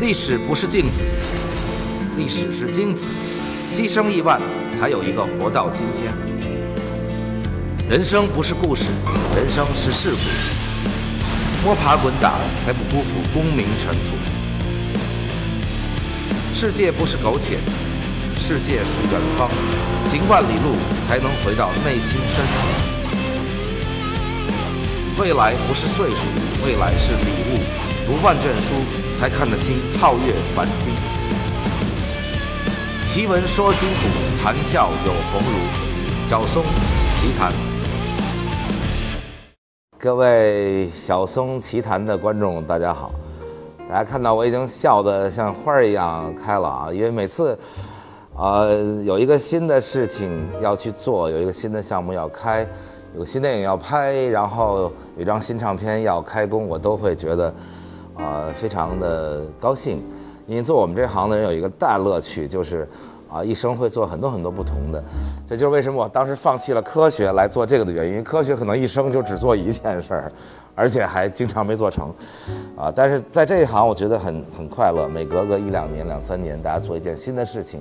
历史不是镜子，历史是金子，牺牲亿万才有一个活到今天。人生不是故事，人生是事故。摸爬滚打才不辜负功名尘土。世界不是苟且，世界是远方，行万里路才能回到内心深处。未来不是岁数，未来是礼物。读万卷书。才看得清皓月繁星，奇闻说今古，谈笑有鸿儒。小松奇谈，各位小松奇谈的观众，大家好！大家看到我已经笑得像花儿一样开了啊，因为每次，呃，有一个新的事情要去做，有一个新的项目要开，有个新电影要拍，然后有一张新唱片要开工，我都会觉得。啊，非常的高兴，因为做我们这行的人有一个大乐趣，就是啊，一生会做很多很多不同的。这就是为什么我当时放弃了科学来做这个的原因。科学可能一生就只做一件事儿，而且还经常没做成。啊，但是在这一行，我觉得很很快乐。每隔个一两年、两三年，大家做一件新的事情。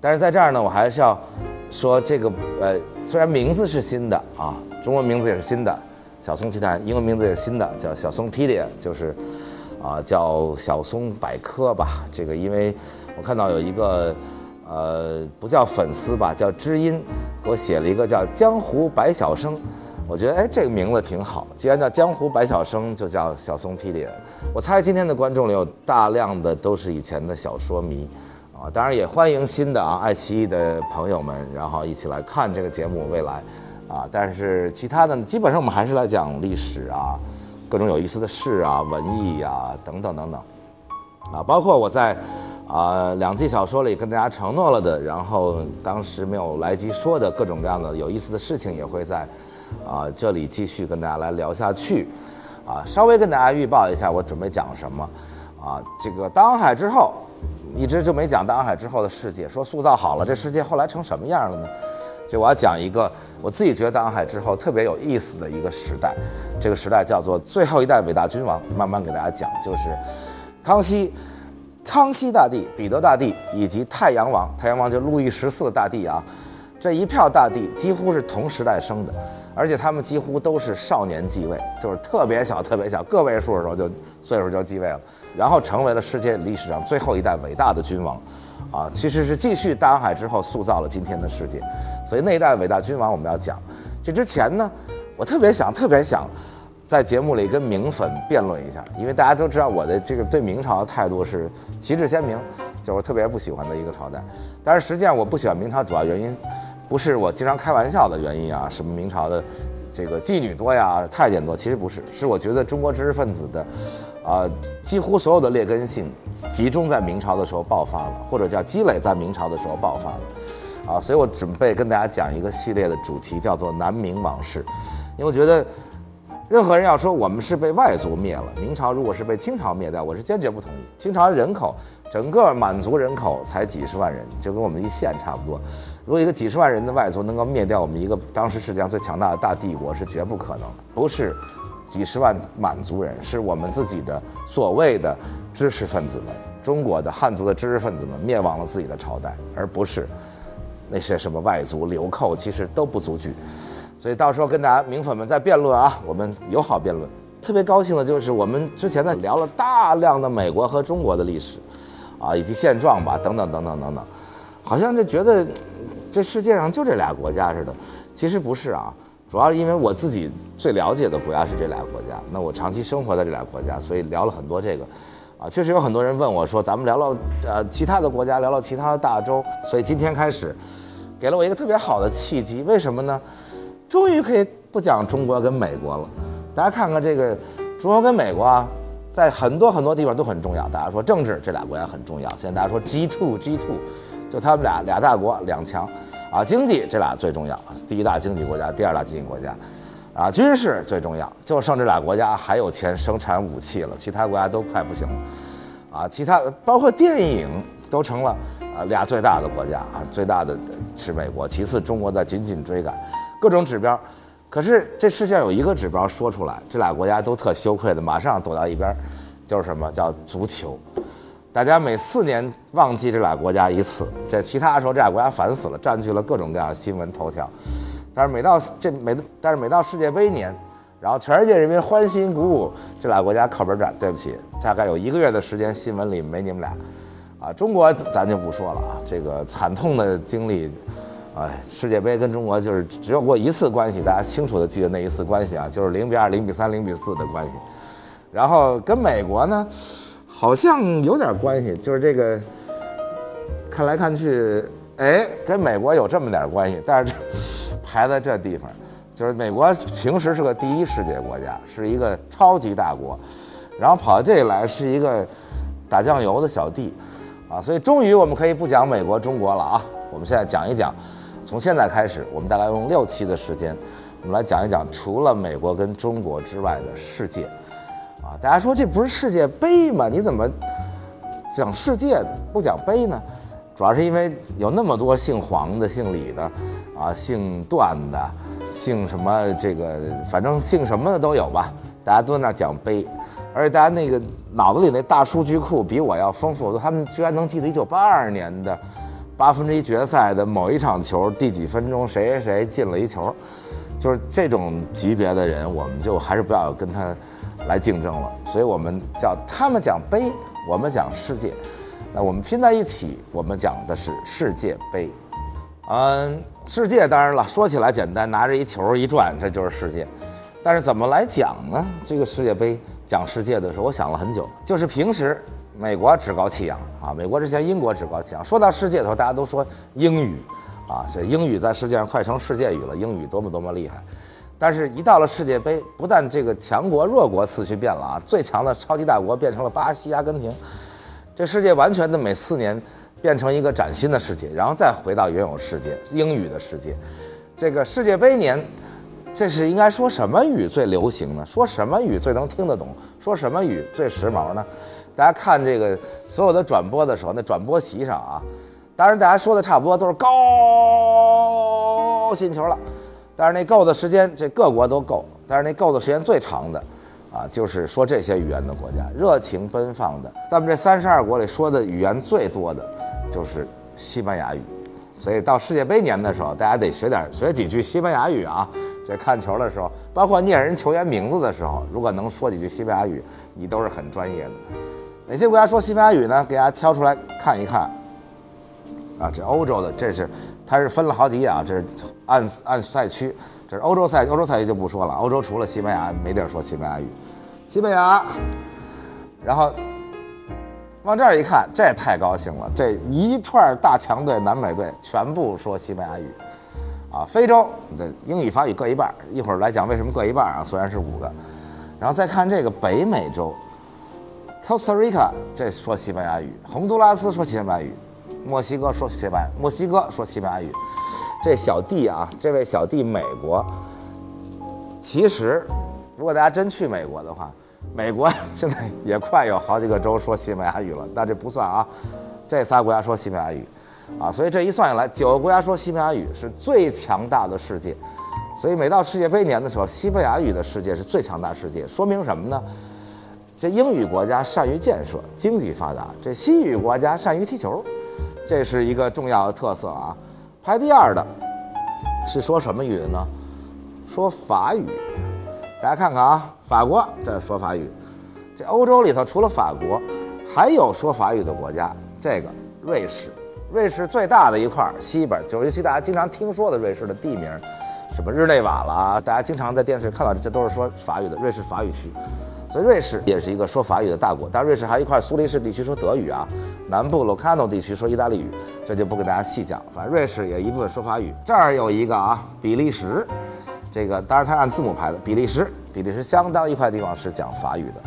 但是在这儿呢，我还是要说这个呃，虽然名字是新的啊，中文名字也是新的，小松奇谈，英文名字也是新的，叫小松 Pedia，就是。啊，叫小松百科吧。这个，因为我看到有一个，呃，不叫粉丝吧，叫知音，给我写了一个叫江湖百晓生。我觉得，哎，这个名字挺好。既然叫江湖百晓生，就叫小松霹雳。我猜今天的观众里有大量的都是以前的小说迷，啊，当然也欢迎新的啊，爱奇艺的朋友们，然后一起来看这个节目。未来，啊，但是其他的基本上我们还是来讲历史啊。各种有意思的事啊，文艺呀，等等等等，啊，包括我在啊两季小说里跟大家承诺了的，然后当时没有来及说的各种各样的有意思的事情，也会在啊这里继续跟大家来聊下去，啊，稍微跟大家预报一下我准备讲什么，啊，这个大海之后，一直就没讲大海之后的世界，说塑造好了这世界后来成什么样了呢？就我要讲一个我自己觉得大航海之后特别有意思的一个时代，这个时代叫做最后一代伟大君王。慢慢给大家讲，就是康熙、康熙大帝、彼得大帝以及太阳王，太阳王就路易十四大帝啊，这一票大帝几乎是同时代生的，而且他们几乎都是少年继位，就是特别小、特别小，个位数的时候就岁数就继位了，然后成为了世界历史上最后一代伟大的君王。啊，其实是继续大航海之后塑造了今天的世界，所以那一代伟大君王我们要讲。这之前呢，我特别想特别想，在节目里跟明粉辩论一下，因为大家都知道我的这个对明朝的态度是旗帜鲜明，就是我特别不喜欢的一个朝代。但是实际上我不喜欢明朝主要原因，不是我经常开玩笑的原因啊，什么明朝的这个妓女多呀、太监多，其实不是，是我觉得中国知识分子的。啊，几乎所有的劣根性集中在明朝的时候爆发了，或者叫积累在明朝的时候爆发了，啊，所以我准备跟大家讲一个系列的主题，叫做南明往事，因为我觉得，任何人要说我们是被外族灭了，明朝如果是被清朝灭掉，我是坚决不同意。清朝人口整个满族人口才几十万人，就跟我们一县差不多，如果一个几十万人的外族能够灭掉我们一个当时世界上最强大的大帝国，是绝不可能，不是。几十万满族人是我们自己的所谓的知识分子们，中国的汉族的知识分子们灭亡了自己的朝代，而不是那些什么外族流寇，其实都不足惧。所以到时候跟大家明粉们在辩论啊，我们友好辩论。特别高兴的就是我们之前呢聊了大量的美国和中国的历史，啊，以及现状吧，等等等等等等，好像就觉得这世界上就这俩国家似的，其实不是啊。主要是因为我自己最了解的国家是这俩国家，那我长期生活在这俩国家，所以聊了很多这个，啊，确实有很多人问我说，咱们聊聊呃其他的国家，聊聊其他的大洲，所以今天开始，给了我一个特别好的契机，为什么呢？终于可以不讲中国跟美国了，大家看看这个中国跟美国啊，在很多很多地方都很重要，大家说政治这俩国家很重要，现在大家说 G two G two，就他们俩俩大国两强。啊，经济这俩最重要，第一大经济国家，第二大经济国家，啊，军事最重要，就剩这俩国家还有钱生产武器了，其他国家都快不行了，啊，其他包括电影都成了啊俩最大的国家啊，最大的是美国，其次中国在紧紧追赶，各种指标，可是这世界上有一个指标说出来，这俩国家都特羞愧的，马上躲到一边，就是什么叫足球，大家每四年忘记这俩国家一次，这其他的时候这俩国家烦死了，占据了各种各样的新闻头条。但是每到这每但是每到世界杯年，然后全世界人民欢欣鼓舞，这俩国家靠边站。对不起，大概有一个月的时间，新闻里没你们俩。啊，中国咱就不说了啊，这个惨痛的经历，哎，世界杯跟中国就是只有过一次关系，大家清楚的记得那一次关系啊，就是零比二、零比三、零比四的关系。然后跟美国呢，好像有点关系，就是这个看来看去，哎，跟美国有这么点关系，但是排在这地方，就是美国平时是个第一世界国家，是一个超级大国，然后跑到这里来是一个打酱油的小弟。啊，所以终于我们可以不讲美国、中国了啊！我们现在讲一讲，从现在开始，我们大概用六期的时间，我们来讲一讲除了美国跟中国之外的世界。啊，大家说这不是世界杯吗？你怎么讲世界不讲杯呢？主要是因为有那么多姓黄的、姓李的，啊，姓段的，姓什么这个，反正姓什么的都有吧。大家都在那讲杯。而且大家那个脑子里那大数据库比我要丰富多，他们居然能记得一九八二年的八分之一决赛的某一场球第几分钟谁谁谁进了一球，就是这种级别的人，我们就还是不要跟他来竞争了。所以我们叫他们讲杯，我们讲世界，那我们拼在一起，我们讲的是世界杯。嗯，世界当然了，说起来简单，拿着一球一转，这就是世界。但是怎么来讲呢？这个世界杯。讲世界的时候，我想了很久。就是平时美国趾高气扬啊，美国之前英国趾高气扬。说到世界的时候，大家都说英语，啊，这英语在世界上快成世界语了，英语多么多么厉害。但是，一到了世界杯，不但这个强国弱国次序变了啊，最强的超级大国变成了巴西、阿根廷，这世界完全的每四年变成一个崭新的世界，然后再回到原有世界英语的世界。这个世界杯年。这是应该说什么语最流行呢？说什么语最能听得懂？说什么语最时髦呢？大家看这个所有的转播的时候，那转播席上啊，当然大家说的差不多都是高进球了，但是那够的时间，这各国都够，但是那够的时间最长的，啊，就是说这些语言的国家，热情奔放的，咱们这三十二国里说的语言最多的，就是西班牙语，所以到世界杯年的时候，大家得学点学几句西班牙语啊。这看球的时候，包括念人球员名字的时候，如果能说几句西班牙语，你都是很专业的。哪些国家说西班牙语呢？给大家挑出来看一看。啊，这欧洲的，这是它是分了好几页啊，这是按按赛区。这是欧洲赛，欧洲赛区就不说了。欧洲除了西班牙，没地儿说西班牙语。西班牙，然后往这儿一看，这太高兴了，这一串大强队，南美队全部说西班牙语。啊，非洲这英语法语各一半，一会儿来讲为什么各一半啊？虽然是五个，然后再看这个北美洲，Costa Rica 这说西班牙语，洪都拉斯说西班牙语，墨西哥说西班牙墨西哥说西班牙语，这小弟啊，这位小弟美国，其实如果大家真去美国的话，美国现在也快有好几个州说西班牙语了，但这不算啊，这仨国家说西班牙语。啊，所以这一算下来，九个国家说西班牙语是最强大的世界，所以每到世界杯年的时候，西班牙语的世界是最强大世界，说明什么呢？这英语国家善于建设，经济发达；这西语国家善于踢球，这是一个重要的特色啊。排第二的是说什么语呢？说法语。大家看看啊，法国这说法语。这欧洲里头除了法国，还有说法语的国家，这个瑞士。瑞士最大的一块儿西边，就是尤其大家经常听说的瑞士的地名，什么日内瓦啦，大家经常在电视看到，这都是说法语的瑞士法语区。所以瑞士也是一个说法语的大国。但瑞士还有一块苏黎世地区说德语啊，南部 Locarno 地区说意大利语，这就不给大家细讲。反正瑞士也一部分说法语。这儿有一个啊，比利时，这个当然它按字母排的。比利时，比利时相当一块地方是讲法语的。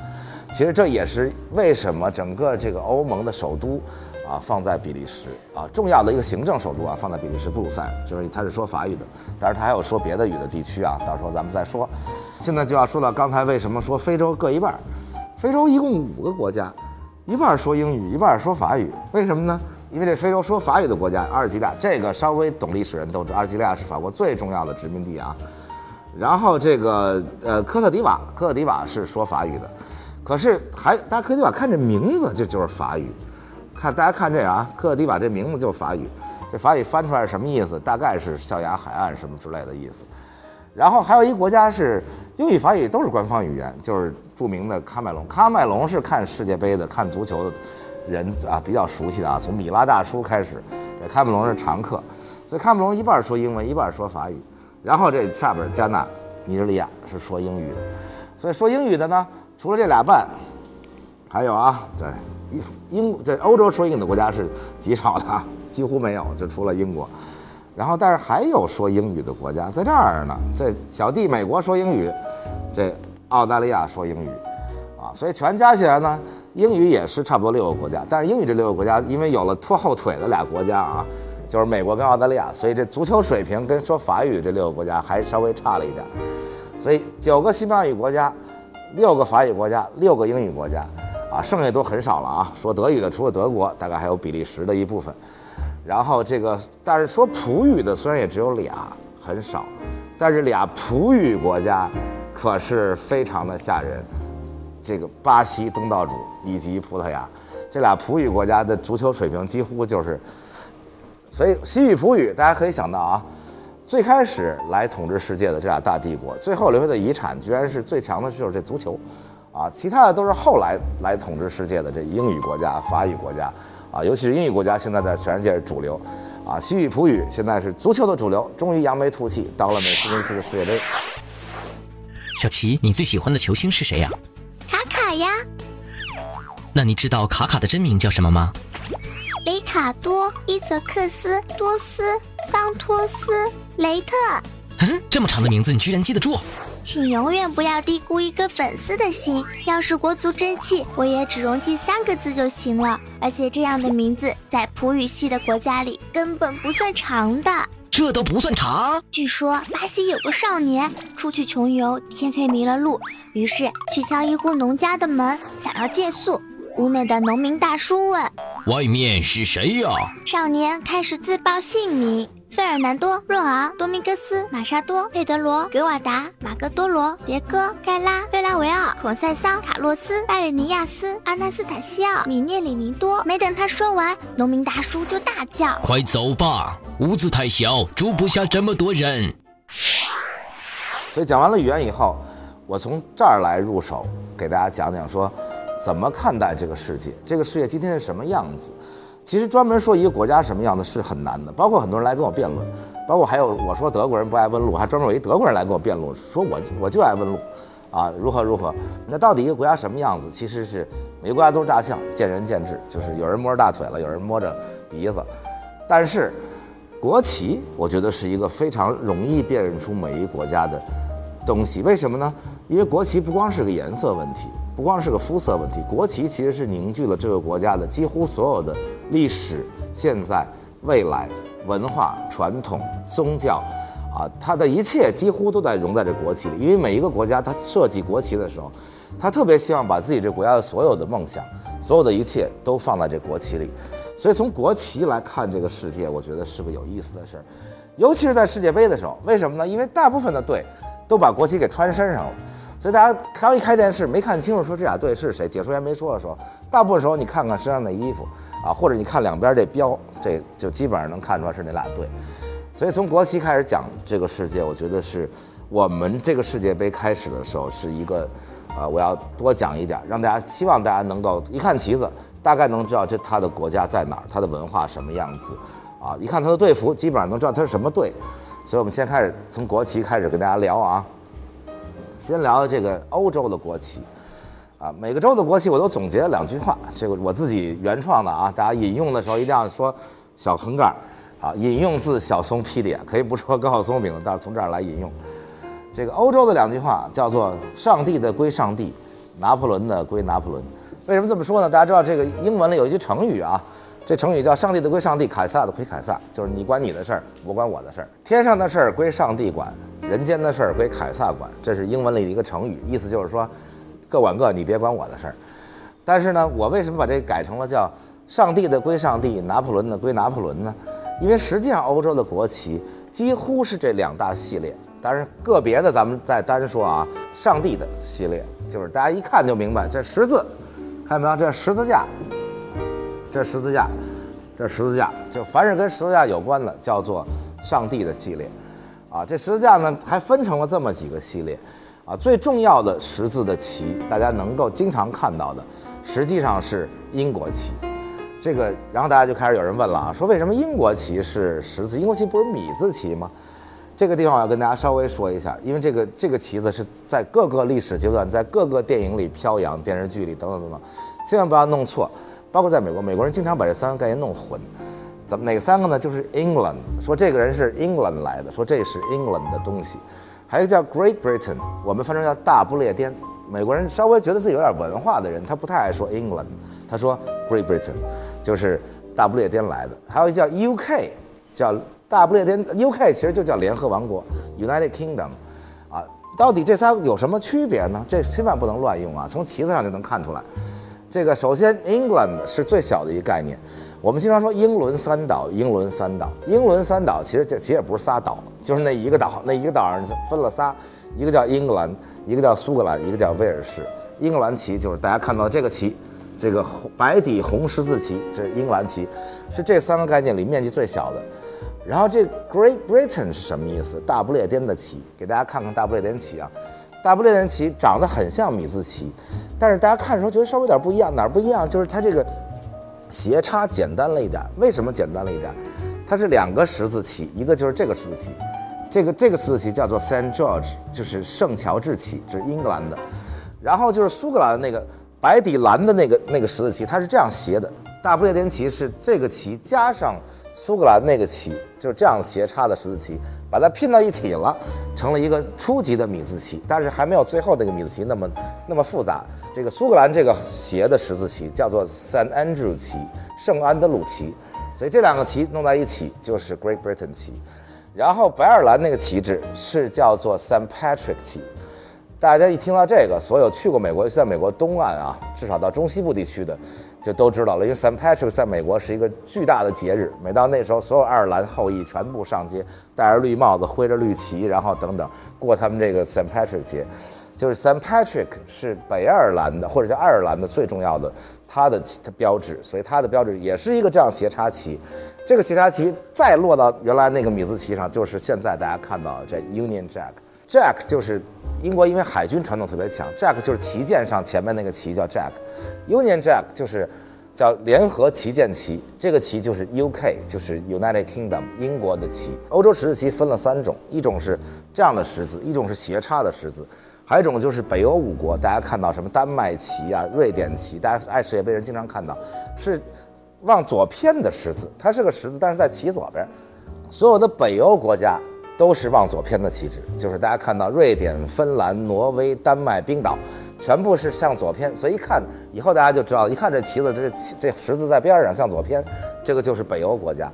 其实这也是为什么整个这个欧盟的首都。啊，放在比利时啊，重要的一个行政首都啊，放在比利时布鲁塞尔，就是它是说法语的，但是它还有说别的语的地区啊，到时候咱们再说。现在就要说到刚才为什么说非洲各一半，非洲一共五个国家，一半说英语，一半说法语，为什么呢？因为这非洲说法语的国家，阿尔及利亚，这个稍微懂历史人都知道，阿尔及利亚是法国最重要的殖民地啊。然后这个呃科特迪瓦，科特迪瓦是说法语的，可是还大家科特迪瓦看这名字就就是法语。看大家看这个啊，克迪瓦这名字就是法语，这法语翻出来是什么意思？大概是象牙海岸什么之类的意思。然后还有一个国家是英语、法语都是官方语言，就是著名的喀麦隆。喀麦隆是看世界杯的、看足球的人啊比较熟悉的啊，从米拉大叔开始，这喀麦隆是常客，所以喀麦隆一半说英文，一半说法语。然后这下边加纳、尼日利亚是说英语的，所以说英语的呢，除了这俩半，还有啊，对英英这欧洲说英语的国家是极少的，几乎没有，就除了英国。然后，但是还有说英语的国家在这儿呢。这小弟美国说英语，这澳大利亚说英语，啊，所以全加起来呢，英语也是差不多六个国家。但是英语这六个国家，因为有了拖后腿的俩国家啊，就是美国跟澳大利亚，所以这足球水平跟说法语这六个国家还稍微差了一点。所以九个西班牙语国家，六个法语国家，六个英语国家，啊，剩下都很少了啊。说德语的除了德国，大概还有比利时的一部分。然后这个，但是说葡语的虽然也只有俩，很少，但是俩葡语国家可是非常的吓人。这个巴西东道主以及葡萄牙，这俩葡语国家的足球水平几乎就是，所以西语葡语大家可以想到啊，最开始来统治世界的这俩大帝国，最后留下的遗产居然是最强的就是这足球，啊，其他的都是后来来统治世界的这英语国家、法语国家。啊，尤其是英语国家，现在在全世界是主流，啊，西语、葡语现在是足球的主流，终于扬眉吐气，到了美斯公司的世界杯。小齐，你最喜欢的球星是谁呀？卡卡呀。那你知道卡卡的真名叫什么吗？雷卡多·伊泽克斯·多斯·桑托斯·雷特。嗯，这么长的名字你居然记得住？请永远不要低估一个粉丝的心。要是国足争气，我也只用记三个字就行了。而且这样的名字在葡语系的国家里根本不算长的。这都不算长？据说巴西有个少年出去穷游，天黑迷了路，于是去敲一户农家的门，想要借宿。屋内的农民大叔问：“外面是谁呀？”少年开始自报姓名。费尔南多、若昂、多明戈斯、玛莎多、佩德罗、格瓦达、马格多罗、迭戈、盖拉、贝拉维奥、孔塞桑、卡洛斯、拜尔尼亚斯、阿纳斯塔西奥、米涅里尼多。没等他说完，农民大叔就大叫：“快走吧，屋子太小，住不下这么多人。”所以讲完了语言以后，我从这儿来入手，给大家讲讲说，怎么看待这个世界，这个世界今天是什么样子。其实专门说一个国家什么样的是很难的，包括很多人来跟我辩论，包括还有我说德国人不爱问路，还专门有一德国人来跟我辩论，说我我就爱问路，啊如何如何？那到底一个国家什么样子？其实是每个国家都是大象，见仁见智，就是有人摸着大腿了，有人摸着鼻子。但是国旗，我觉得是一个非常容易辨认出每一个国家的东西。为什么呢？因为国旗不光是个颜色问题，不光是个肤色问题，国旗其实是凝聚了这个国家的几乎所有的。历史、现在、未来、文化、传统、宗教，啊，它的一切几乎都在融在这国旗里。因为每一个国家，它设计国旗的时候，它特别希望把自己这国家的所有的梦想、所有的一切都放在这国旗里。所以从国旗来看这个世界，我觉得是个有意思的事儿。尤其是在世界杯的时候，为什么呢？因为大部分的队都把国旗给穿身上了，所以大家刚一开电视没看清楚，说这俩队是谁，解说员没说的时候，大部分时候你看看身上的衣服。啊，或者你看两边这标，这就基本上能看出来是哪俩队。所以从国旗开始讲这个世界，我觉得是我们这个世界杯开始的时候是一个，啊，我要多讲一点，让大家希望大家能够一看旗子，大概能知道这他的国家在哪儿，他的文化什么样子，啊，一看他的队服，基本上能知道他是什么队。所以我们先开始从国旗开始跟大家聊啊，先聊这个欧洲的国旗。啊，每个州的国旗我都总结了两句话，这个我自己原创的啊。大家引用的时候一定要说小横杠，啊，引用自小松批点，可以不说高晓松名字，但是从这儿来引用。这个欧洲的两句话叫做“上帝的归上帝，拿破仑的归拿破仑”。为什么这么说呢？大家知道这个英文里有一句成语啊，这成语叫“上帝的归上帝，凯撒的归凯撒”，就是你管你的事儿，我管我的事儿，天上的事儿归上帝管，人间的事儿归凯撒管。这是英文里的一个成语，意思就是说。各管各，你别管我的事儿。但是呢，我为什么把这改成了叫“上帝的归上帝，拿破仑的归拿破仑”呢？因为实际上欧洲的国旗几乎是这两大系列，当然个别的咱们再单说啊。上帝的系列就是大家一看就明白，这十字，看见没有？这十字架，这十字架，这十字架，就凡是跟十字架有关的，叫做上帝的系列。啊，这十字架呢还分成了这么几个系列。啊，最重要的十字的旗，大家能够经常看到的，实际上是英国旗。这个，然后大家就开始有人问了啊，说为什么英国旗是十字？英国旗不是米字旗吗？这个地方我要跟大家稍微说一下，因为这个这个旗子是在各个历史阶段，在各个电影里飘扬，电视剧里等等等等，千万不要弄错。包括在美国，美国人经常把这三个概念弄混。怎么哪三个呢？就是 England，说这个人是 England 来的，说这是 England 的东西。还有一个叫 Great Britain，我们翻成叫大不列颠。美国人稍微觉得自己有点文化的人，他不太爱说 England，他说 Great Britain，就是大不列颠来的。还有一叫 UK，叫大不列颠 UK，其实就叫联合王国 United Kingdom，啊，到底这仨有什么区别呢？这千万不能乱用啊！从旗子上就能看出来。这个首先 England 是最小的一个概念。我们经常说英伦三岛，英伦三岛，英伦三岛其实这其实也不是仨岛，就是那一个岛，那一个岛上分了仨，一个叫英格兰，一个叫苏格兰，一个叫威尔士。英格兰旗就是大家看到这个旗，这个白底红十字旗，这是英格兰旗，是这三个概念里面积最小的。然后这 Great Britain 是什么意思？大不列颠的旗，给大家看看大不列颠旗啊，大不列颠旗长得很像米字旗，但是大家看的时候觉得稍微有点不一样，哪儿不一样？就是它这个。斜插简单了一点，为什么简单了一点？它是两个十字旗，一个就是这个十字旗，这个这个十字旗叫做 Saint George，就是圣乔治旗，这是英格兰的。然后就是苏格兰的那个白底蓝的那个那个十字旗，它是这样斜的。大不列颠旗是这个旗加上苏格兰那个旗，就是这样斜插的十字旗。把它拼到一起了，成了一个初级的米字旗，但是还没有最后那个米字旗那么那么复杂。这个苏格兰这个斜的十字旗叫做 Saint Andrew 旗，圣安德鲁旗，所以这两个旗弄在一起就是 Great Britain 旗。然后白尔兰那个旗帜是叫做 Saint Patrick 旗。大家一听到这个，所有去过美国，在美国东岸啊，至少到中西部地区的，就都知道了。因为 Saint Patrick 在美国是一个巨大的节日，每到那时候，所有爱尔兰后裔全部上街，戴着绿帽子，挥着绿旗，然后等等过他们这个 Saint Patrick 节。就是 Saint Patrick 是北爱尔兰的或者叫爱尔兰的最重要的它的它标志，所以它的标志也是一个这样斜插旗。这个斜插旗再落到原来那个米字旗上，就是现在大家看到的这 Union Jack。Jack 就是英国，因为海军传统特别强。Jack 就是旗舰上前面那个旗叫 Jack，Union Jack 就是叫联合旗舰旗。这个旗就是 UK，就是 United Kingdom 英国的旗。欧洲十字旗分了三种，一种是这样的十字，一种是斜插的十字，还有一种就是北欧五国，大家看到什么丹麦旗啊、瑞典旗，大家爱世界杯人经常看到，是往左偏的十字，它是个十字，但是在旗左边。所有的北欧国家。都是往左偏的旗帜，就是大家看到瑞典、芬兰、挪威、丹麦、冰岛，全部是向左偏，所以一看以后大家就知道，一看这旗子，这这十字在边上向左偏，这个就是北欧国家。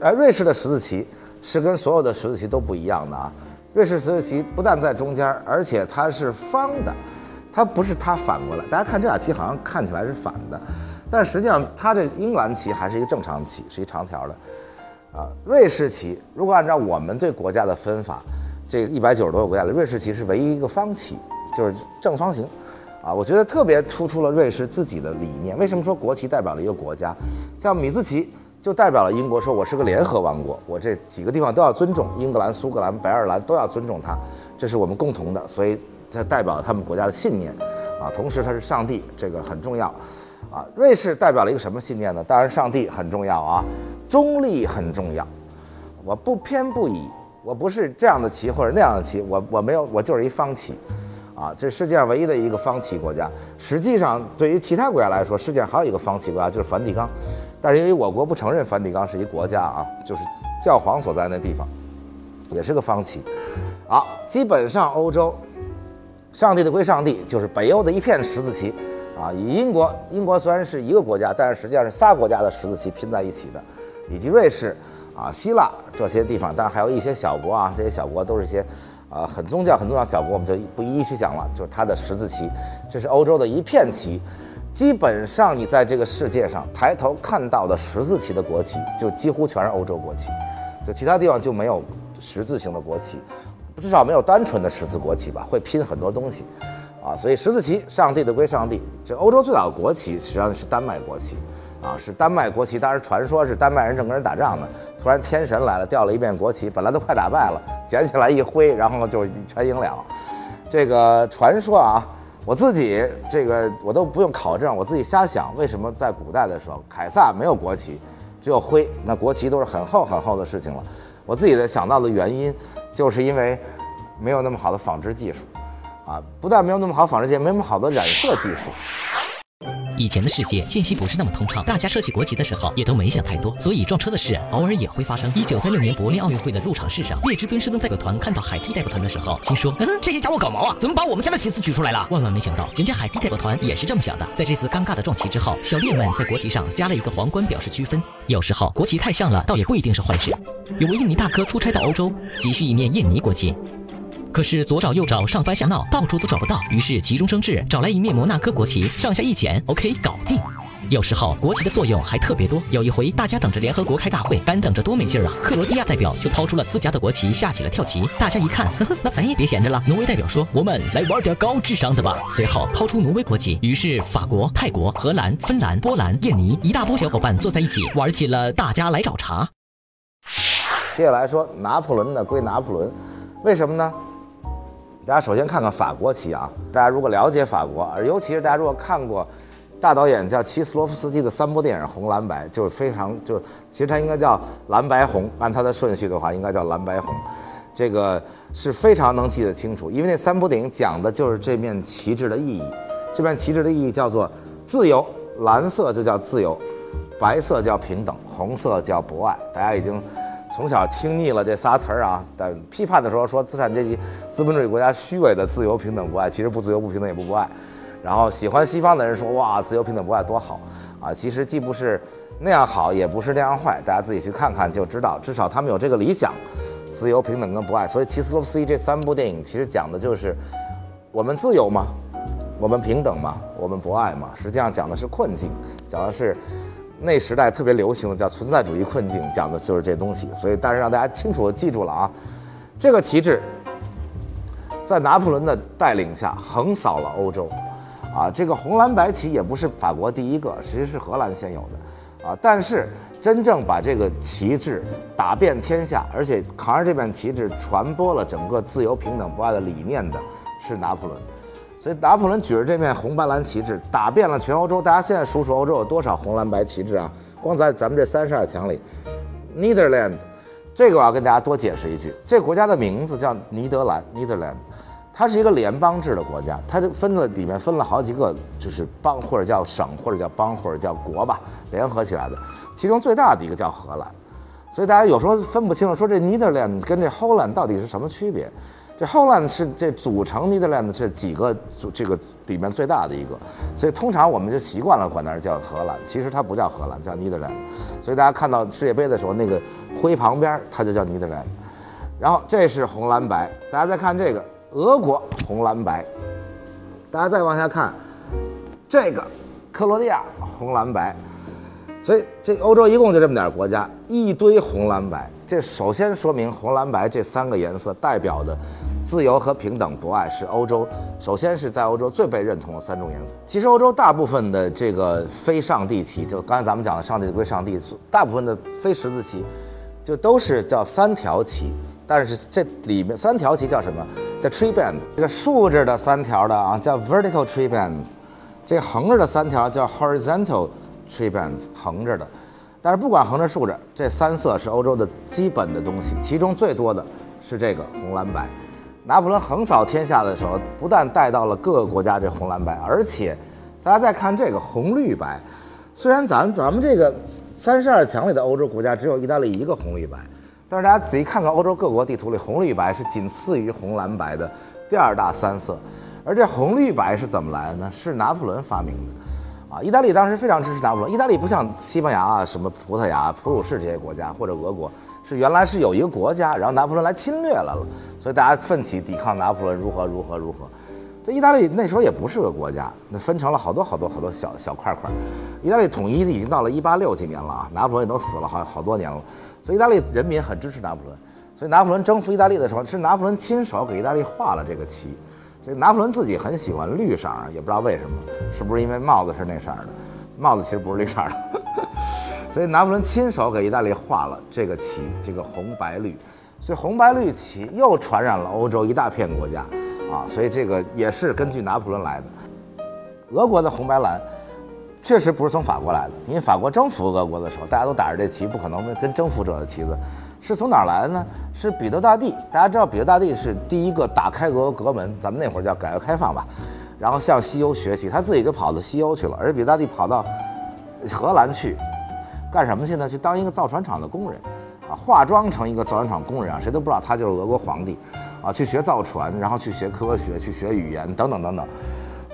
而瑞士的十字旗是跟所有的十字旗都不一样的啊，瑞士十字旗不但在中间，而且它是方的，它不是它反过来。大家看这俩旗好像看起来是反的，但实际上它这英格兰旗还是一个正常旗，是一长条的。啊，瑞士旗如果按照我们对国家的分法，这一百九十多个国家里，瑞士旗是唯一一个方旗，就是正方形。啊，我觉得特别突出了瑞士自己的理念。为什么说国旗代表了一个国家？像米字旗就代表了英国，说我是个联合王国，我这几个地方都要尊重，英格兰、苏格兰、北爱尔兰都要尊重它，这是我们共同的，所以它代表了他们国家的信念。啊，同时它是上帝，这个很重要。啊，瑞士代表了一个什么信念呢？当然，上帝很重要啊。中立很重要，我不偏不倚，我不是这样的旗或者那样的旗，我我没有，我就是一方旗，啊，这世界上唯一的一个方旗国家。实际上，对于其他国家来说，世界上还有一个方旗国家就是梵蒂冈，但是因为我国不承认梵蒂冈是一国家啊，就是教皇所在那地方，也是个方旗。好，基本上欧洲，上帝的归上帝，就是北欧的一片十字旗，啊，以英国，英国虽然是一个国家，但是实际上是仨国家的十字旗拼在一起的。以及瑞士，啊，希腊这些地方，当然还有一些小国啊，这些小国都是一些，呃，很宗教很重要小国，我们就不一一去讲了。就是它的十字旗，这是欧洲的一片旗，基本上你在这个世界上抬头看到的十字旗的国旗，就几乎全是欧洲国旗，就其他地方就没有十字形的国旗，至少没有单纯的十字国旗吧，会拼很多东西，啊，所以十字旗，上帝的归上帝。这欧洲最早的国旗实际上是丹麦国旗。啊，是丹麦国旗。当时传说是丹麦人正跟人打仗呢，突然天神来了，掉了一面国旗，本来都快打败了，捡起来一挥，然后就全赢了。这个传说啊，我自己这个我都不用考证，我自己瞎想，为什么在古代的时候凯撒没有国旗，只有徽？那国旗都是很厚很厚的事情了。我自己的想到的原因，就是因为没有那么好的纺织技术，啊，不但没有那么好纺织技术，没那么好的染色技术。以前的世界信息不是那么通畅，大家设计国旗的时候也都没想太多，所以撞车的事偶尔也会发生。一九三六年柏林奥运会的入场式上，列支敦士登代表团看到海地代表团的时候，心说：嗯，这些家伙搞毛啊？怎么把我们家的旗子举出来了？万万没想到，人家海地代表团也是这么想的。在这次尴尬的撞旗之后，小烈们在国旗上加了一个皇冠，表示区分。有时候国旗太像了，倒也不一定是坏事。有位印尼大哥出差到欧洲，急需一面印尼国旗。可是左找右找，上翻下闹，到处都找不到。于是急中生智，找来一面摩纳哥国旗，上下一剪，OK，搞定。有时候国旗的作用还特别多。有一回，大家等着联合国开大会，干等着多没劲儿啊！克罗地亚代表就抛出了自家的国旗，下起了跳棋。大家一看，呵呵，那咱也别闲着了。挪威代表说：“我们来玩点高智商的吧。”随后抛出挪威国旗，于是法国、泰国、荷兰、芬兰、波兰、印尼一大波小伙伴坐在一起，玩起了大家来找茬。接下来说拿破仑的归拿破仑，为什么呢？大家首先看看法国旗啊，大家如果了解法国，而尤其是大家如果看过大导演叫齐斯洛夫斯基的三部电影《红蓝白》，就是非常就是其实它应该叫蓝白红，按它的顺序的话应该叫蓝白红，这个是非常能记得清楚，因为那三部电影讲的就是这面旗帜的意义。这面旗帜的意义叫做自由，蓝色就叫自由，白色叫平等，红色叫博爱。大家已经。从小听腻了这仨词儿啊，但批判的时候说资产阶级、资本主义国家虚伪的自由、平等、博爱，其实不自由、不平等、也不博爱。然后喜欢西方的人说哇，自由、平等、博爱多好啊！其实既不是那样好，也不是那样坏，大家自己去看看就知道。至少他们有这个理想，自由、平等跟博爱。所以齐斯洛夫斯基这三部电影其实讲的就是我们自由吗？我们平等吗？我们博爱吗？实际上讲的是困境，讲的是。那时代特别流行的叫存在主义困境，讲的就是这东西。所以，但是让大家清楚的记住了啊，这个旗帜在拿破仑的带领下横扫了欧洲，啊，这个红蓝白旗也不是法国第一个，其实是荷兰先有的，啊，但是真正把这个旗帜打遍天下，而且扛着这面旗帜传播了整个自由、平等、博爱的理念的，是拿破仑。所以拿破仑举着这面红白蓝旗帜，打遍了全欧洲。大家现在数数欧洲有多少红蓝白旗帜啊？光在咱们这三十二强里，Netherland，这个我要跟大家多解释一句，这国家的名字叫尼德兰 （Netherland），它是一个联邦制的国家，它就分了里面分了好几个，就是邦或者叫省或者叫邦或者叫国吧，联合起来的。其中最大的一个叫荷兰，所以大家有时候分不清楚，说这 Netherland 跟这 Holland 到底是什么区别？这荷兰是这组成 Netherlands 这几个这个里面最大的一个，所以通常我们就习惯了管它叫荷兰，其实它不叫荷兰，叫 Netherlands。所以大家看到世界杯的时候，那个徽旁边它就叫 Netherlands。然后这是红蓝白，大家再看这个俄国红蓝白，大家再往下看这个克罗地亚红蓝白。所以这欧洲一共就这么点国家，一堆红蓝白。这首先说明红蓝白这三个颜色代表的。自由和平等博爱是欧洲，首先是在欧洲最被认同的三种颜色。其实欧洲大部分的这个非上帝旗，就刚才咱们讲的上帝归上帝，大部分的非十字旗，就都是叫三条旗。但是这里面三条旗叫什么？叫 tree band。这个竖着的三条的啊叫 vertical tree bands，这个横着的三条叫 horizontal tree bands，横着的。但是不管横着竖着，这三色是欧洲的基本的东西。其中最多的是这个红蓝白。拿破仑横扫天下的时候，不但带到了各个国家这红蓝白，而且，大家再看这个红绿白，虽然咱咱们这个三十二强里的欧洲国家只有意大利一个红绿白，但是大家仔细看看欧洲各国地图里，红绿白是仅次于红蓝白的第二大三色，而这红绿白是怎么来的呢？是拿破仑发明的。啊，意大利当时非常支持拿破仑。意大利不像西班牙啊、什么葡萄牙、普鲁士这些国家，或者俄国，是原来是有一个国家，然后拿破仑来侵略来了，所以大家奋起抵抗拿破仑，如何如何如何。这意大利那时候也不是个国家，那分成了好多好多好多小小块块。意大利统一已经到了一八六几年了啊，拿破仑也都死了好好多年了，所以意大利人民很支持拿破仑。所以拿破仑征服意大利的时候，是拿破仑亲手给意大利画了这个旗。这拿破仑自己很喜欢绿色，也不知道为什么，是不是因为帽子是那色的？帽子其实不是绿色的。所以拿破仑亲手给意大利画了这个旗，这个红白绿，所以红白绿旗又传染了欧洲一大片国家，啊，所以这个也是根据拿破仑来的。俄国的红白蓝确实不是从法国来的，因为法国征服俄国的时候，大家都打着这旗，不可能跟征服者的旗子。是从哪儿来的呢？是彼得大帝。大家知道彼得大帝是第一个打开俄国门，咱们那会儿叫改革开放吧，然后向西欧学习，他自己就跑到西欧去了，而彼得大帝跑到荷兰去。干什么去呢？去当一个造船厂的工人，啊，化妆成一个造船厂工人啊，谁都不知道他就是俄国皇帝，啊，去学造船，然后去学科学，去学语言，等等等等。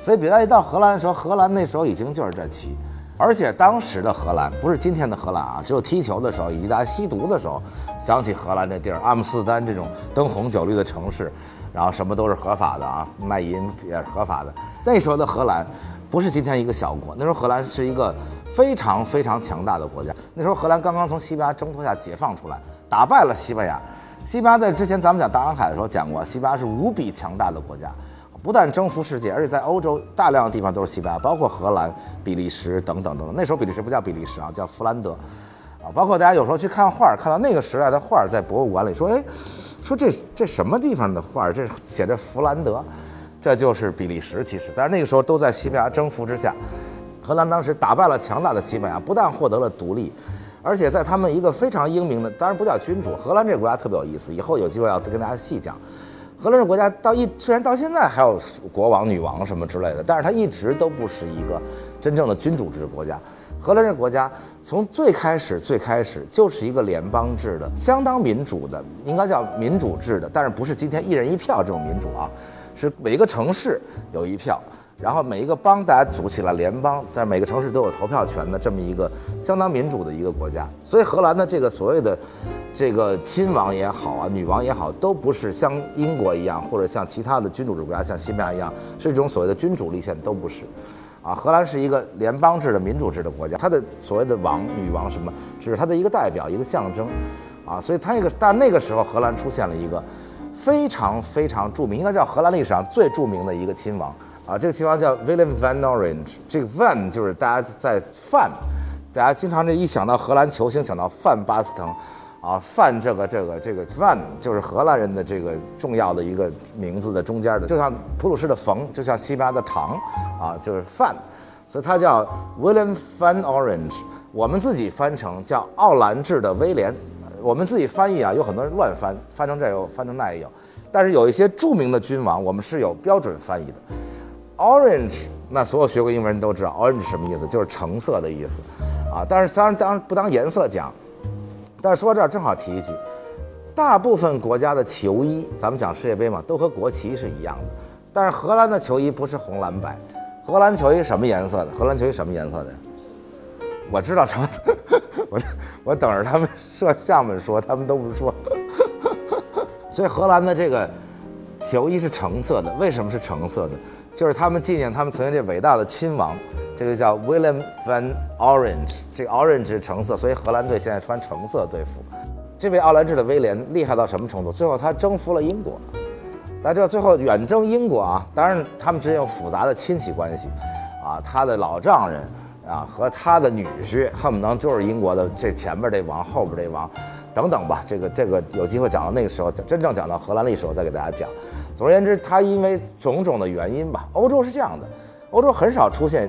所以彼得一到荷兰的时候，荷兰那时候已经就是这旗，而且当时的荷兰不是今天的荷兰啊，只有踢球的时候以及大家吸毒的时候，想起荷兰这地儿，阿姆斯特丹这种灯红酒绿的城市，然后什么都是合法的啊，卖淫也是合法的。那时候的荷兰不是今天一个小国，那时候荷兰是一个。非常非常强大的国家。那时候荷兰刚刚从西班牙挣脱下解放出来，打败了西班牙。西班牙在之前咱们讲大航海的时候讲过，西班牙是无比强大的国家，不但征服世界，而且在欧洲大量的地方都是西班牙，包括荷兰、比利时等等等等。那时候比利时不叫比利时啊，叫弗兰德，啊，包括大家有时候去看画，看到那个时代的画在博物馆里，说，哎，说这这什么地方的画？这写着弗兰德，这就是比利时。其实，但是那个时候都在西班牙征服之下。荷兰当时打败了强大的西班牙，不但获得了独立，而且在他们一个非常英明的，当然不叫君主。荷兰这个国家特别有意思，以后有机会要跟大家细讲。荷兰这国家到一虽然到现在还有国王、女王什么之类的，但是它一直都不是一个真正的君主制国家。荷兰这个国家从最开始最开始就是一个联邦制的，相当民主的，应该叫民主制的，但是不是今天一人一票这种民主啊？是每一个城市有一票。然后每一个邦大家组起来联邦，在每个城市都有投票权的这么一个相当民主的一个国家。所以荷兰的这个所谓的这个亲王也好啊，女王也好，都不是像英国一样，或者像其他的君主制国家，像西班牙一样，是这种所谓的君主立宪，都不是。啊，荷兰是一个联邦制的民主制的国家，它的所谓的王、女王什么，只是它的一个代表、一个象征。啊，所以它那个，但那个时候荷兰出现了一个非常非常著名，应该叫荷兰历史上最著名的一个亲王。啊，这个亲王叫 Willem van Orange，这个 van 就是大家在范，大家经常这一想到荷兰球星想到范巴斯滕，啊，范这个这个这个范就是荷兰人的这个重要的一个名字的中间的，就像普鲁士的冯，就像西班牙的唐，啊，就是范，所以他叫 William van Orange，我们自己翻成叫奥兰治的威廉，我们自己翻译啊，有很多人乱翻，翻成这有，翻成那也有，但是有一些著名的君王，我们是有标准翻译的。Orange，那所有学过英文人都知道，Orange 什么意思？就是橙色的意思，啊，但是当然当不当颜色讲，但说到这儿正好提一句，大部分国家的球衣，咱们讲世界杯嘛，都和国旗是一样的，但是荷兰的球衣不是红蓝白，荷兰球衣什么颜色的？荷兰球衣什么颜色的？我知道什么，我我等着他们摄像们说，他们都不说，所以荷兰的这个球衣是橙色的，为什么是橙色的？就是他们纪念他们曾经这伟大的亲王，这个叫 William van Orange，这个 Orange 是橙色，所以荷兰队现在穿橙色队服。这位奥兰治的威廉厉害到什么程度？最后他征服了英国，大家知道最后远征英国啊，当然他们之间有复杂的亲戚关系，啊，他的老丈人啊和他的女婿恨不得就是英国的这前边这王后边这王。等等吧，这个这个有机会讲到那个时候，真正讲到荷兰历史，我再给大家讲。总而言之，他因为种种的原因吧，欧洲是这样的，欧洲很少出现，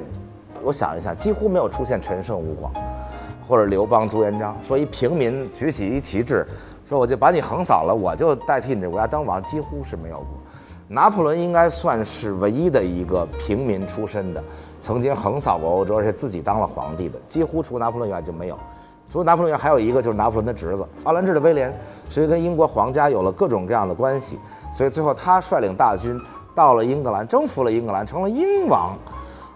我想一下，几乎没有出现陈胜吴广，或者刘邦朱元璋，说一平民举起一旗帜，说我就把你横扫了，我就代替你这国家当王，几乎是没有过。拿破仑应该算是唯一的一个平民出身的，曾经横扫过欧洲，而且自己当了皇帝的，几乎除拿破仑以外就没有。除了拿破仑，还有一个就是拿破仑的侄子奥兰治的威廉，是跟英国皇家有了各种各样的关系，所以最后他率领大军到了英格兰，征服了英格兰，成了英王，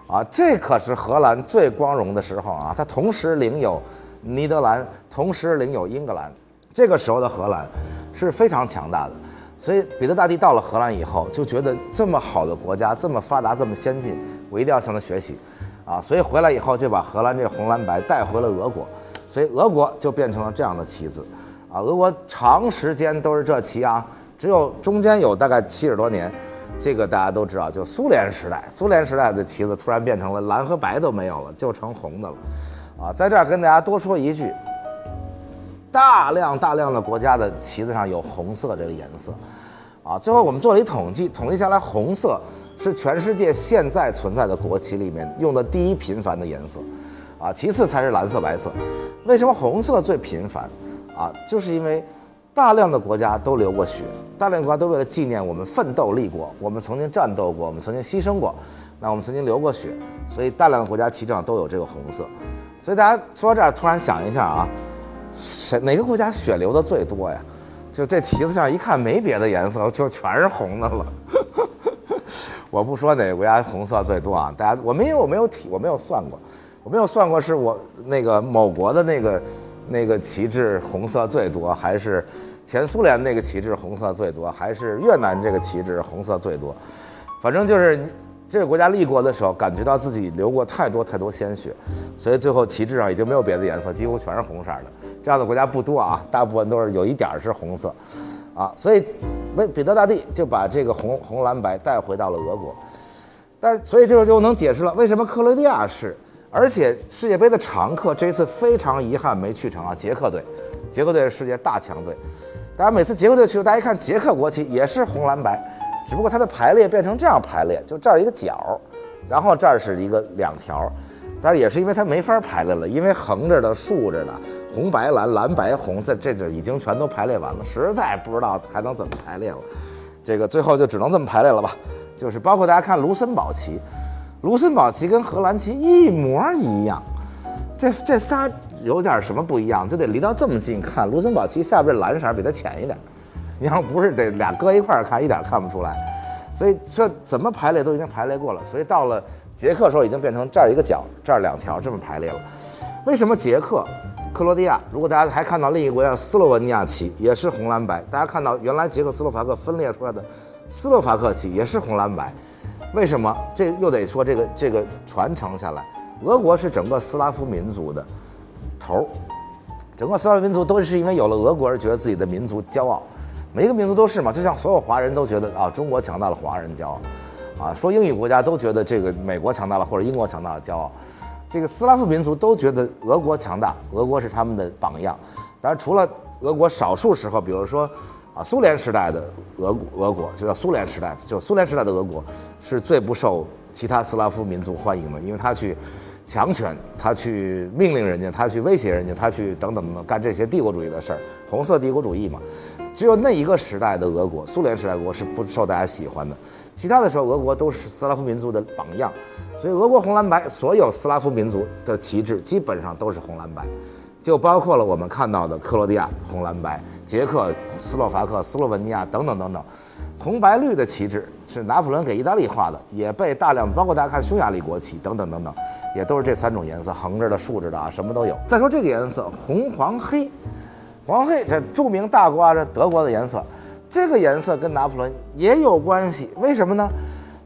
啊，这可是荷兰最光荣的时候啊！他同时领有尼德兰，同时领有英格兰，这个时候的荷兰是非常强大的。所以彼得大帝到了荷兰以后，就觉得这么好的国家，这么发达，这么先进，我一定要向他学习，啊，所以回来以后就把荷兰这红蓝白带回了俄国。所以俄国就变成了这样的旗子，啊，俄国长时间都是这旗啊，只有中间有大概七十多年，这个大家都知道，就苏联时代，苏联时代的旗子突然变成了蓝和白都没有了，就成红的了。啊，在这儿跟大家多说一句，大量大量的国家的旗子上有红色这个颜色。啊，最后我们做了一统计，统计下来，红色是全世界现在存在的国旗里面用的第一频繁的颜色，啊，其次才是蓝色、白色。为什么红色最频繁？啊，就是因为大量的国家都流过血，大量国家都为了纪念我们奋斗立国，我们曾经战斗过，我们曾经牺牲过，那我们曾经流过血，所以大量的国家旗帜上都有这个红色。所以大家说到这儿，突然想一下啊，谁哪个国家血流的最多呀？就这旗子上一看没别的颜色，就全是红的了。我不说哪个国家红色最多啊，大家我没有我没有体我没有算过，我没有算过是我那个某国的那个那个旗帜红色最多，还是前苏联那个旗帜红色最多，还是越南这个旗帜红色最多？反正就是这个国家立国的时候，感觉到自己流过太多太多鲜血，所以最后旗帜上已经没有别的颜色，几乎全是红色的。这样的国家不多啊，大部分都是有一点是红色，啊，所以，为彼得大帝就把这个红红蓝白带回到了俄国，但是，所以这就能解释了为什么克罗地亚是，而且世界杯的常客这一次非常遗憾没去成啊，捷克队，捷克队是世界大强队，大家每次捷克队去，大家一看捷克国旗也是红蓝白，只不过它的排列变成这样排列，就这儿一个角，然后这儿是一个两条，但是也是因为它没法排列了，因为横着的、竖着的。红白蓝蓝白红，这这这已经全都排列完了，实在不知道还能怎么排列了。这个最后就只能这么排列了吧？就是包括大家看卢森堡旗，卢森堡旗跟荷兰旗一模一样，这这仨有点什么不一样？就得离到这么近看，卢森堡旗下边蓝色比它浅一点。你要不是得俩搁一块看，一点看不出来。所以这怎么排列都已经排列过了。所以到了捷克时候已经变成这儿一个角，这儿两条这么排列了。为什么捷克？克罗地亚，如果大家还看到另一个国家斯洛文尼亚旗也是红蓝白，大家看到原来捷克斯洛伐克分裂出来的斯洛伐克旗也是红蓝白，为什么？这又得说这个这个传承下来，俄国是整个斯拉夫民族的头儿，整个斯拉夫民族都是因为有了俄国而觉得自己的民族骄傲，每一个民族都是嘛，就像所有华人都觉得啊中国强大了，华人骄傲，啊说英语国家都觉得这个美国强大了或者英国强大了骄傲。这个斯拉夫民族都觉得俄国强大，俄国是他们的榜样。当然，除了俄国少数时候，比如说，啊，苏联时代的俄俄国，就叫苏联时代，就苏联时代的俄国，是最不受其他斯拉夫民族欢迎的，因为他去强权，他去命令人家，他去威胁人家，他去等等等等干这些帝国主义的事儿，红色帝国主义嘛。只有那一个时代的俄国，苏联时代国是不受大家喜欢的。其他的时候，俄国都是斯拉夫民族的榜样，所以俄国红蓝白，所有斯拉夫民族的旗帜基本上都是红蓝白，就包括了我们看到的克罗地亚红蓝白、捷克、斯洛伐克、斯洛文尼亚等等等等，红白绿的旗帜是拿破仑给意大利画的，也被大量包括大家看匈牙利国旗等等等等，也都是这三种颜色，横着的、竖着的啊，什么都有。再说这个颜色红黄黑。黄黑，这著名大国啊，这德国的颜色，这个颜色跟拿破仑也有关系。为什么呢？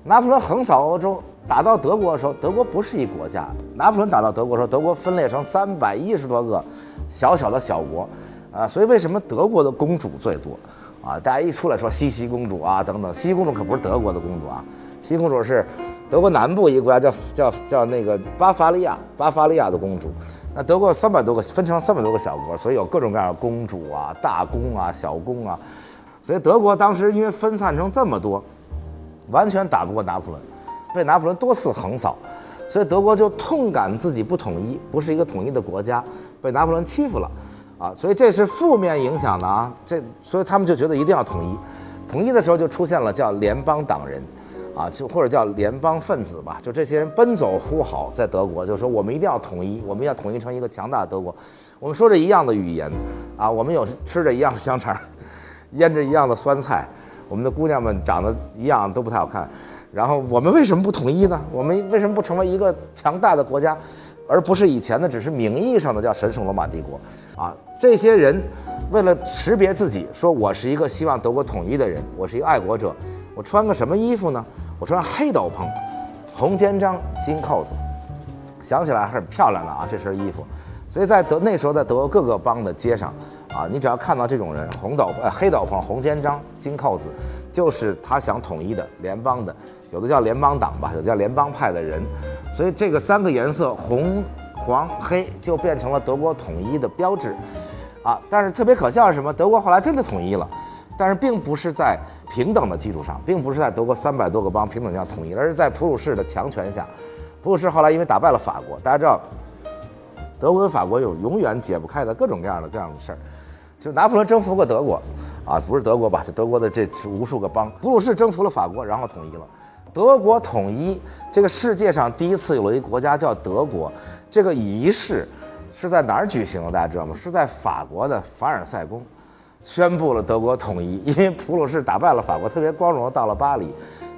拿破仑横扫欧洲，打到德国的时候，德国不是一国家。拿破仑打到德国的时候，德国分裂成三百一十多个小小的小国，啊，所以为什么德国的公主最多？啊，大家一出来说西西公主啊等等，西西公主可不是德国的公主啊，西西公主是德国南部一个国家叫叫叫那个巴伐利亚，巴伐利亚的公主。那德国三百多个，分成三百多个小国，所以有各种各样的公主啊、大公啊、小公啊，所以德国当时因为分散成这么多，完全打不过拿破仑，被拿破仑多次横扫，所以德国就痛感自己不统一，不是一个统一的国家，被拿破仑欺负了，啊，所以这是负面影响的啊，这所以他们就觉得一定要统一，统一的时候就出现了叫联邦党人。啊，就或者叫联邦分子吧，就这些人奔走呼号，在德国就说我们一定要统一，我们要统一成一个强大的德国，我们说着一样的语言，啊，我们有吃着一样的香肠，腌着一样的酸菜，我们的姑娘们长得一样都不太好看，然后我们为什么不统一呢？我们为什么不成为一个强大的国家，而不是以前的只是名义上的叫神圣罗马帝国？啊，这些人为了识别自己，说我是一个希望德国统一的人，我是一个爱国者，我穿个什么衣服呢？我穿黑斗篷，红肩章，金扣子，想起来还是很漂亮的啊！这身衣服，所以在德那时候，在德国各个邦的街上，啊，你只要看到这种人，红斗呃黑斗篷、红肩章、金扣子，就是他想统一的联邦的，有的叫联邦党吧，有的叫联邦派的人，所以这个三个颜色红、黄、黑就变成了德国统一的标志，啊，但是特别可笑是什么？德国后来真的统一了，但是并不是在平等的基础上，并不是在德国三百多个邦平等下统一，而是在普鲁士的强权下。普鲁士后来因为打败了法国，大家知道，德国跟法国有永远解不开的各种各样的这样的事儿。就拿破仑征服过德国，啊，不是德国吧？就德国的这无数个邦。普鲁士征服了法国，然后统一了。德国统一，这个世界上第一次有了一个国家叫德国。这个仪式是在哪儿举行的？大家知道吗？是在法国的凡尔赛宫，宣布了德国统一。因为普鲁士打败了法国，特别光荣，到了巴黎，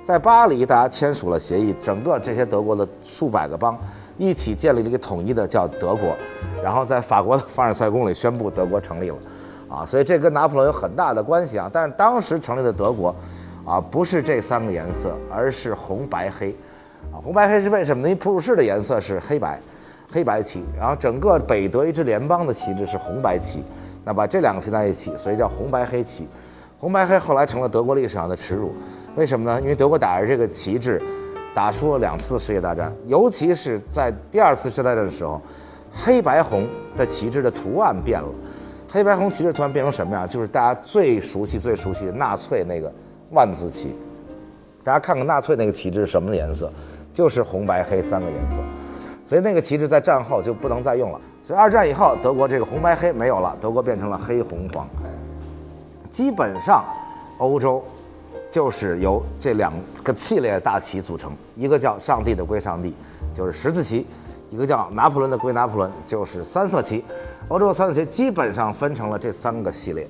在巴黎大家签署了协议，整个这些德国的数百个邦一起建立了一个统一的叫德国，然后在法国的凡尔赛宫里宣布德国成立了。啊，所以这跟拿破仑有很大的关系啊。但是当时成立的德国，啊，不是这三个颜色，而是红白黑，啊，红白黑是为什么呢？因为普鲁士的颜色是黑白，黑白旗，然后整个北德意志联邦的旗帜是红白旗，那把这两个拼在一起，所以叫红白黑旗。红白黑后来成了德国历史上的耻辱，为什么呢？因为德国打着这个旗帜，打出了两次世界大战，尤其是在第二次世界大战的时候，黑白红的旗帜的图案变了。黑白红旗帜突然变成什么样？就是大家最熟悉、最熟悉的纳粹那个万字旗。大家看看纳粹那个旗帜是什么颜色？就是红白黑三个颜色。所以那个旗帜在战后就不能再用了。所以二战以后，德国这个红白黑没有了，德国变成了黑红黄。基本上，欧洲就是由这两个系列大旗组成，一个叫上帝的归上帝，就是十字旗。一个叫拿破仑的归拿破仑，就是三色旗。欧洲的三色旗基本上分成了这三个系列，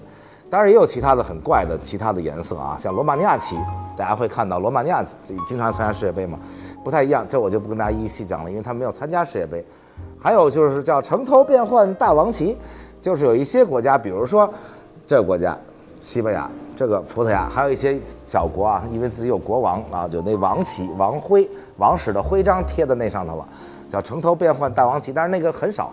当然也有其他的很怪的其他的颜色啊，像罗马尼亚旗，大家会看到罗马尼亚经常参加世界杯嘛，不太一样，这我就不跟大家一一细讲了，因为他没有参加世界杯。还有就是叫城头变换大王旗，就是有一些国家，比如说这个国家，西班牙，这个葡萄牙，还有一些小国啊，因为自己有国王啊，有那王旗、王徽、王室的徽章贴在那上头了。叫城头变换大王旗，但是那个很少，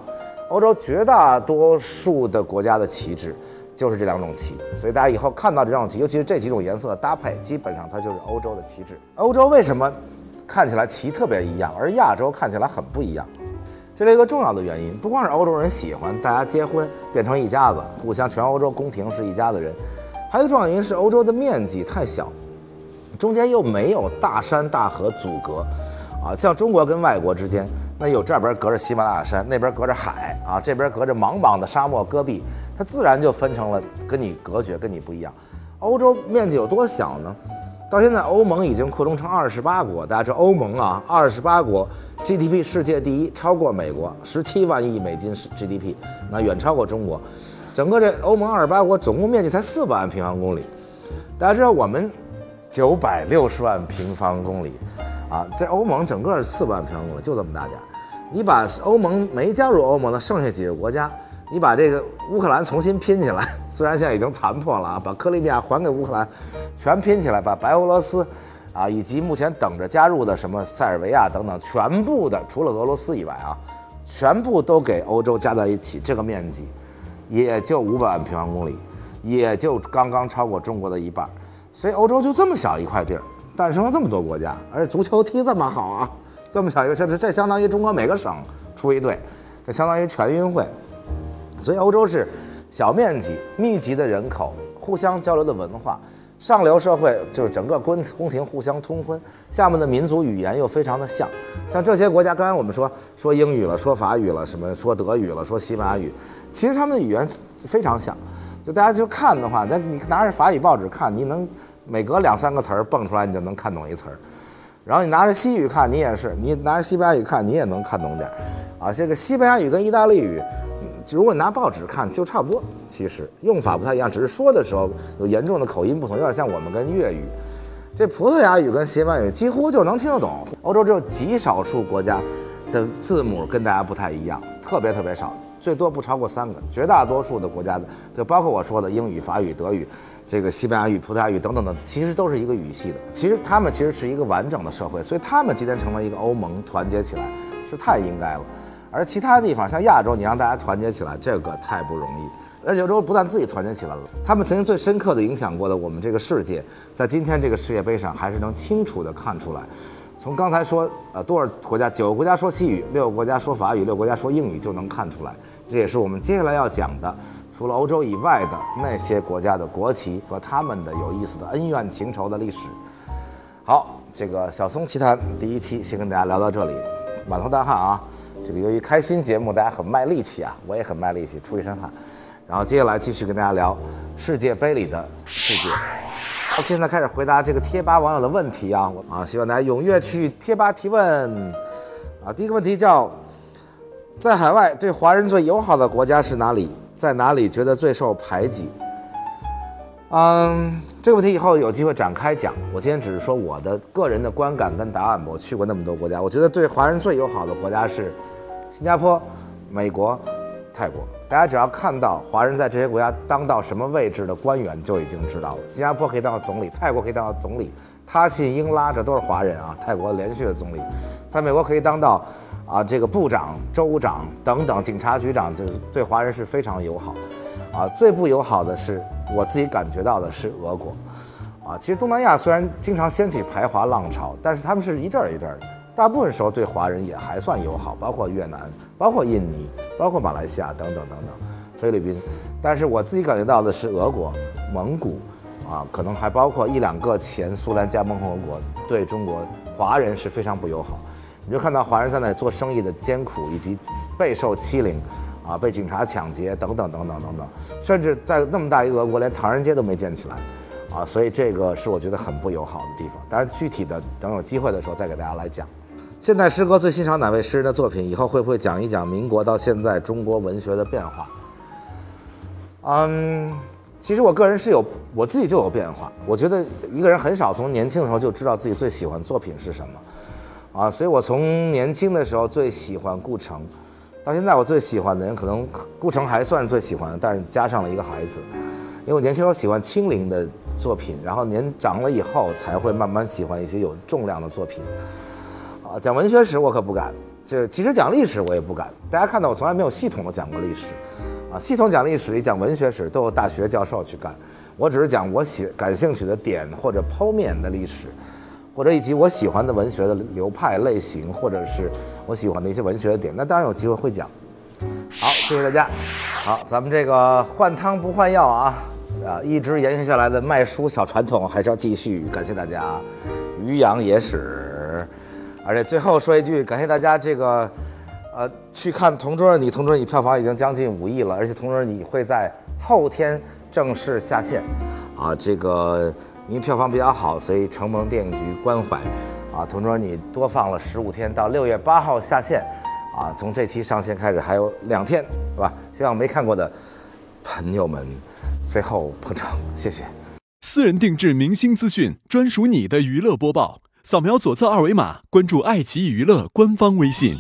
欧洲绝大多数的国家的旗帜就是这两种旗，所以大家以后看到这种旗，尤其是这几种颜色的搭配，基本上它就是欧洲的旗帜。欧洲为什么看起来旗特别一样，而亚洲看起来很不一样？这是一个重要的原因，不光是欧洲人喜欢大家结婚变成一家子，互相全欧洲宫廷是一家的人，还有一个重要原因是欧洲的面积太小，中间又没有大山大河阻隔，啊，像中国跟外国之间。那有这边隔着喜马拉雅山，那边隔着海啊，这边隔着茫茫的沙漠戈壁，它自然就分成了跟你隔绝，跟你不一样。欧洲面积有多小呢？到现在欧盟已经扩充成二十八国，大家知道欧盟啊，二十八国 GDP 世界第一，超过美国十七万亿美金 GDP，那远超过中国。整个这欧盟二十八国总共面积才四百万平方公里，大家知道我们九百六十万平方公里。啊，这欧盟整个四百万平方公里，就这么大点儿。你把欧盟没加入欧盟的剩下几个国家，你把这个乌克兰重新拼起来，虽然现在已经残破了啊，把克里米亚还给乌克兰，全拼起来，把白俄罗斯，啊，以及目前等着加入的什么塞尔维亚等等，全部的除了俄罗斯以外啊，全部都给欧洲加在一起，这个面积也就五百万平方公里，也就刚刚超过中国的一半，所以欧洲就这么小一块地儿。诞生了这么多国家，而且足球踢这么好啊，这么小一个，这这相当于中国每个省出一队，这相当于全运会。所以欧洲是小面积、密集的人口、互相交流的文化、上流社会，就是整个宫宫廷互相通婚，下面的民族语言又非常的像。像这些国家，刚才我们说说英语了，说法语了，什么说德语了，说西班牙语，其实他们的语言非常像。就大家就看的话，那你拿着法语报纸看，你能。每隔两三个词儿蹦出来，你就能看懂一词儿。然后你拿着西语看，你也是；你拿着西班牙语看，你也能看懂点儿。啊，这个西班牙语跟意大利语，如果你拿报纸看，就差不多。其实用法不太一样，只是说的时候有严重的口音不同，有点像我们跟粤语。这葡萄牙语跟西班牙语几乎就能听得懂。欧洲只有极少数国家的字母跟大家不太一样，特别特别少，最多不超过三个。绝大多数的国家的，就包括我说的英语、法语、德语。这个西班牙语、葡萄牙语等等的，其实都是一个语系的。其实他们其实是一个完整的社会，所以他们今天成为一个欧盟，团结起来是太应该了。而其他地方像亚洲，你让大家团结起来，这个太不容易。而且欧洲不但自己团结起来了，他们曾经最深刻的影响过的我们这个世界，在今天这个世界杯上还是能清楚的看出来。从刚才说，呃，多少国家？九个国家说西语，六个国家说法语，六个国家说英语，就能看出来。这也是我们接下来要讲的，除了欧洲以外的那些国家的国旗和他们的有意思的恩怨情仇的历史。好，这个小松奇谈第一期先跟大家聊到这里，满头大汗啊。这个由于开心节目，大家很卖力气啊，我也很卖力气，出一身汗。然后接下来继续跟大家聊世界杯里的世界。好，现在开始回答这个贴吧网友的问题啊啊，希望大家踊跃去贴吧提问啊。第一个问题叫，在海外对华人最友好的国家是哪里？在哪里觉得最受排挤？嗯，这个问题以后有机会展开讲。我今天只是说我的个人的观感跟答案。我去过那么多国家，我觉得对华人最友好的国家是新加坡、美国、泰国。大家只要看到华人在这些国家当到什么位置的官员，就已经知道了。新加坡可以当到总理，泰国可以当到总理，他信英拉这都是华人啊。泰国连续的总理，在美国可以当到啊这个部长、州长等等，警察局长，就是对华人是非常友好。啊，最不友好的是我自己感觉到的是俄国。啊，其实东南亚虽然经常掀起排华浪潮，但是他们是一阵儿一阵儿的。大部分时候对华人也还算友好，包括越南、包括印尼、包括马来西亚等等等等，菲律宾。但是我自己感觉到的是俄国、蒙古，啊，可能还包括一两个前苏联加盟共和国，对中国华人是非常不友好。你就看到华人在那里做生意的艰苦，以及备受欺凌，啊，被警察抢劫等等等等等等，甚至在那么大一个俄国，连唐人街都没建起来。啊，所以这个是我觉得很不友好的地方。当然，具体的等有机会的时候再给大家来讲。现代诗歌最欣赏哪位诗人的作品？以后会不会讲一讲民国到现在中国文学的变化？嗯，其实我个人是有我自己就有变化。我觉得一个人很少从年轻的时候就知道自己最喜欢作品是什么，啊，所以我从年轻的时候最喜欢顾城，到现在我最喜欢的人可能顾城还算最喜欢的，但是加上了一个孩子，因为我年轻时候喜欢轻灵的作品，然后年长了以后才会慢慢喜欢一些有重量的作品。啊，讲文学史我可不敢，就其实讲历史我也不敢。大家看到我从来没有系统的讲过历史，啊，系统讲历史、讲文学史都有大学教授去干，我只是讲我喜感兴趣的点或者剖面的历史，或者以及我喜欢的文学的流派类型，或者是我喜欢的一些文学的点。那当然有机会会讲。好，谢谢大家。好，咱们这个换汤不换药啊，啊，一直延续下来的卖书小传统还是要继续。感谢大家，于洋野史。而且最后说一句，感谢大家这个，呃，去看《同桌的你》，《同桌的你》票房已经将近五亿了，而且《同桌的你》会在后天正式下线，啊，这个因为票房比较好，所以承蒙电影局关怀，啊，《同桌你》多放了十五天，到六月八号下线，啊，从这期上线开始还有两天，是吧？希望没看过的朋友们最后捧场，谢谢。私人定制明星资讯，专属你的娱乐播报。扫描左侧二维码，关注爱奇艺娱乐官方微信。